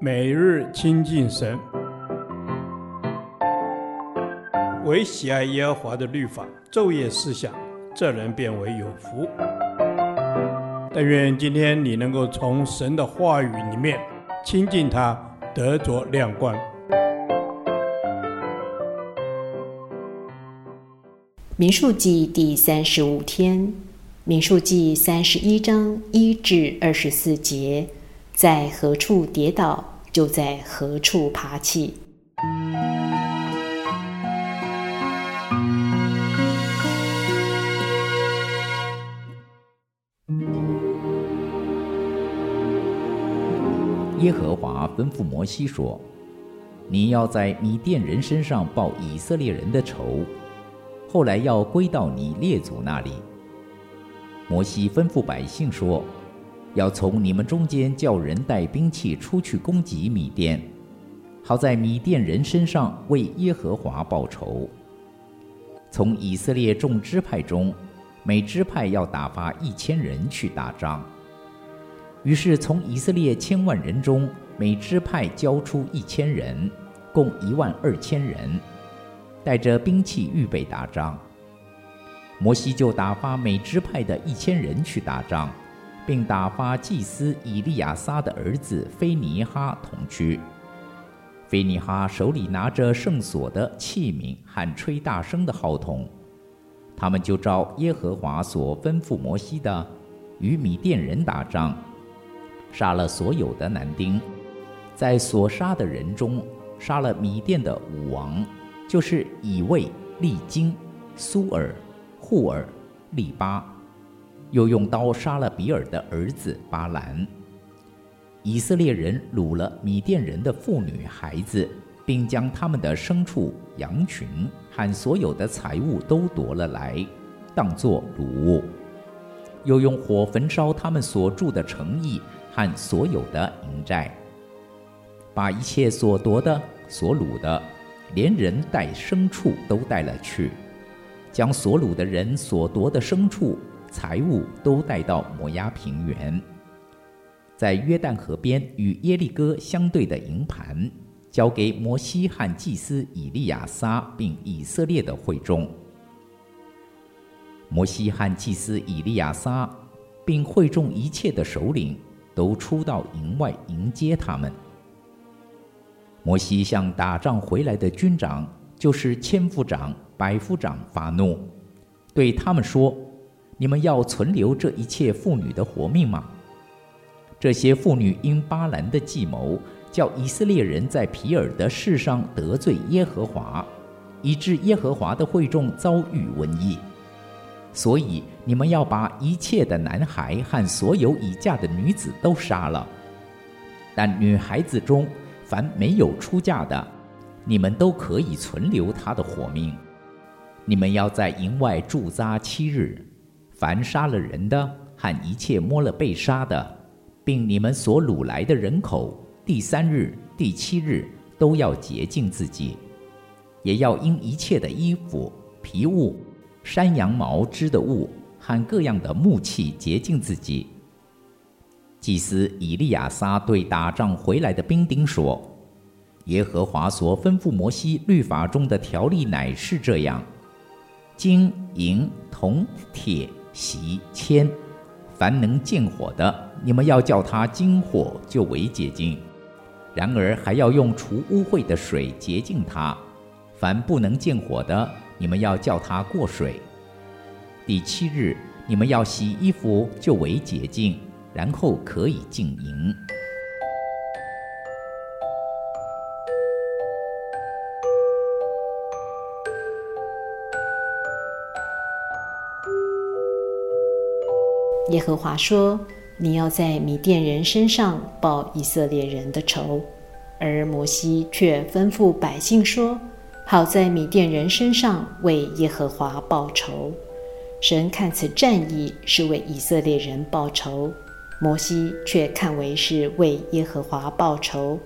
每日亲近神，唯喜爱耶和华的律法，昼夜思想，这人便为有福。但愿今天你能够从神的话语里面亲近他，得着亮光。民数记第三十五天，民数记三十一章一至二十四节，在何处跌倒，就在何处爬起。耶和华吩咐摩西说：“你要在米甸人身上报以色列人的仇，后来要归到你列祖那里。”摩西吩咐百姓说。要从你们中间叫人带兵器出去攻击米甸，好在米甸人身上为耶和华报仇。从以色列众支派中，每支派要打发一千人去打仗。于是从以色列千万人中，每支派交出一千人，共一万二千人，带着兵器预备打仗。摩西就打发每支派的一千人去打仗。并打发祭司以利亚撒的儿子菲尼哈同去。菲尼哈手里拿着圣所的器皿和吹大声的号筒，他们就照耶和华所吩咐摩西的，与米甸人打仗，杀了所有的男丁，在所杀的人中，杀了米甸的五王，就是以卫、利金、苏尔、护尔、利巴。又用刀杀了比尔的儿子巴兰。以色列人掳了米甸人的妇女孩子，并将他们的牲畜、羊群和所有的财物都夺了来，当作掳物。又用火焚烧他们所住的城邑和所有的营寨，把一切所夺的、所掳的，连人带牲畜都带了去，将所掳的人所夺的牲畜。财物都带到摩押平原，在约旦河边与耶利哥相对的营盘，交给摩西和祭司以利亚撒，并以色列的会众。摩西和祭司以利亚撒，并会众一切的首领，都出到营外迎接他们。摩西向打仗回来的军长，就是千夫长、百夫长发怒，对他们说。你们要存留这一切妇女的活命吗？这些妇女因巴兰的计谋，叫以色列人在皮尔的事上得罪耶和华，以致耶和华的会众遭遇瘟疫。所以你们要把一切的男孩和所有已嫁的女子都杀了。但女孩子中凡没有出嫁的，你们都可以存留她的活命。你们要在营外驻扎七日。凡杀了人的和一切摸了被杀的，并你们所掳来的人口，第三日、第七日都要洁净自己，也要因一切的衣服、皮物、山羊毛织的物和各样的木器洁净自己。祭司以利亚撒对打仗回来的兵丁说：“耶和华所吩咐摩西律法中的条例乃是这样：金银铜铁。”洗铅，凡能见火的，你们要叫它金火，就为洁净；然而还要用除污秽的水洁净它。凡不能见火的，你们要叫它过水。第七日，你们要洗衣服，就为洁净，然后可以进营。耶和华说：“你要在米甸人身上报以色列人的仇。”而摩西却吩咐百姓说：“好在米甸人身上为耶和华报仇。”神看此战役是为以色列人报仇，摩西却看为是为耶和华报仇。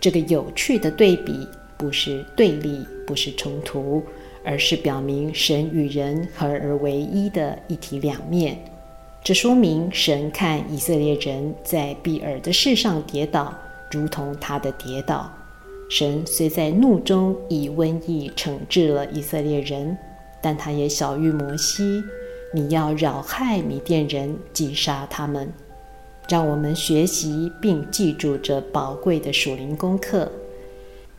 这个有趣的对比，不是对立，不是冲突，而是表明神与人合而为一的一体两面。这说明神看以色列人在比尔的事上跌倒，如同他的跌倒。神虽在怒中以瘟疫惩治了以色列人，但他也晓諭摩西：“你要扰害米甸人，击杀他们。”让我们学习并记住这宝贵的属灵功课。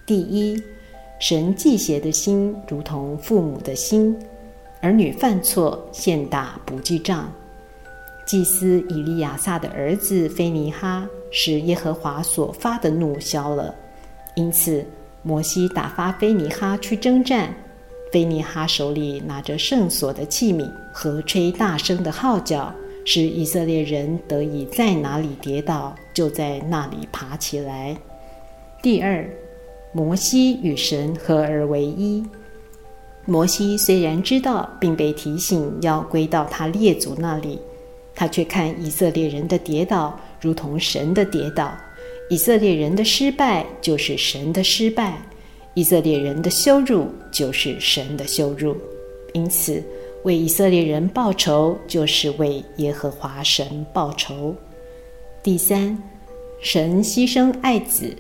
第一，神忌邪的心如同父母的心，儿女犯错，现打不记账。祭司以利亚撒的儿子非尼哈使耶和华所发的怒消了。因此，摩西打发非尼哈去征战。非尼哈手里拿着圣所的器皿和吹大声的号角，使以色列人得以在哪里跌倒，就在那里爬起来。第二，摩西与神合而为一。摩西虽然知道并被提醒要归到他列祖那里，他却看以色列人的跌倒如同神的跌倒。以色列人的失败就是神的失败，以色列人的羞辱就是神的羞辱。因此，为以色列人报仇就是为耶和华神报仇。第三，神牺牲爱子，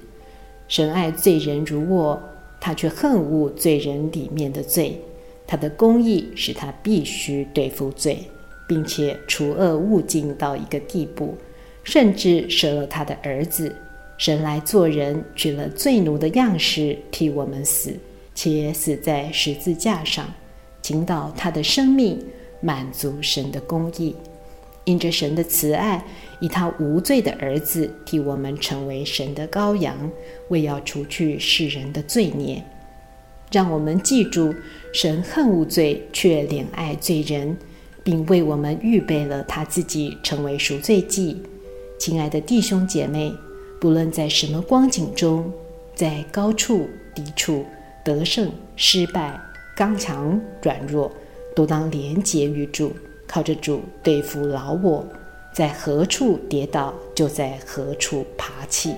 神爱罪人如我，他却恨恶罪人里面的罪。他的公义使他必须对付罪，并且除恶务尽到一个地步，甚至舍了他的儿子。神来做人，取了罪奴的样式，替我们死，且死在十字架上，倾倒他的生命，满足神的公义。因着神的慈爱，以他无罪的儿子替我们成为神的羔羊，为要除去世人的罪孽。让我们记住，神恨无罪，却怜爱罪人，并为我们预备了他自己，成为赎罪祭。亲爱的弟兄姐妹。不论在什么光景中，在高处、低处、得胜、失败、刚强、软弱，都当连结于主，靠着主对付老我，在何处跌倒，就在何处爬起。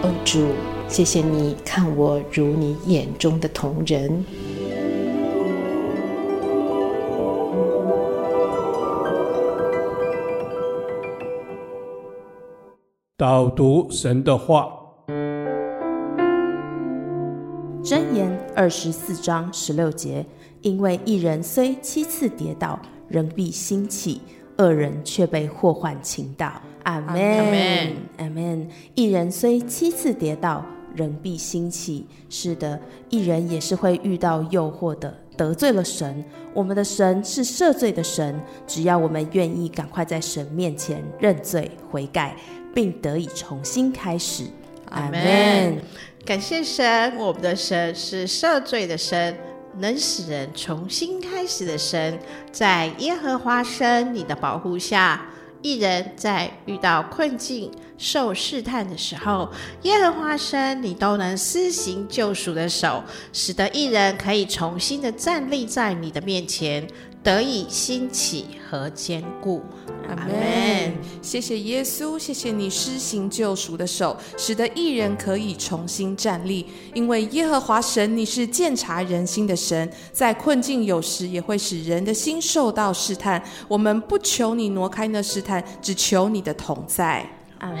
哦，主，谢谢你看我如你眼中的同人。导读神的话，箴言二十四章十六节，因为一人虽七次跌倒，仍必兴起；恶人却被祸患倾倒。阿门，阿门。一人虽七次跌倒，仍必兴起。是的，一人也是会遇到诱惑的，得罪了神。我们的神是赦罪的神，只要我们愿意赶快在神面前认罪悔改。并得以重新开始，阿门。感谢神，我们的神是赦罪的神，能使人重新开始的神。在耶和华神你的保护下，一人在遇到困境、受试探的时候，耶和华神你都能施行救赎的手，使得一人可以重新的站立在你的面前。得以兴起和坚固，阿门。谢谢耶稣，谢谢你施行救赎的手，使得一人可以重新站立。因为耶和华神，你是鉴察人心的神，在困境有时也会使人的心受到试探。我们不求你挪开那试探，只求你的同在，阿门。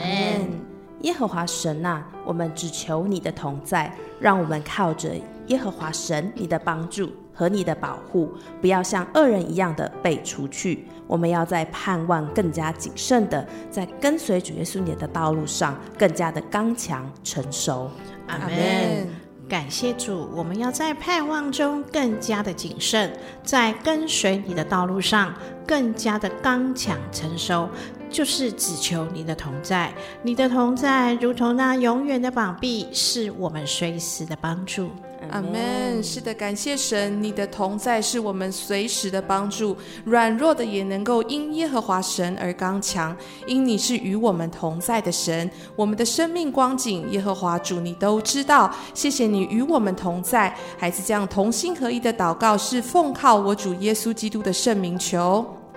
耶和华神呐，我们只求你的同在，让我们靠着耶和华神你的帮助。和你的保护，不要像恶人一样的被除去。我们要在盼望更加谨慎的，在跟随主耶稣你的道路上更加的刚强成熟。阿门。感谢主，我们要在盼望中更加的谨慎，在跟随你的道路上更加的刚强成熟，就是只求你的同在。你的同在如同那永远的膀臂，是我们随时的帮助。阿门。是的，感谢神，你的同在是我们随时的帮助。软弱的也能够因耶和华神而刚强，因你是与我们同在的神。我们的生命光景，耶和华主你都知道。谢谢你与我们同在。孩子这样同心合一的祷告，是奉靠我主耶稣基督的圣名求。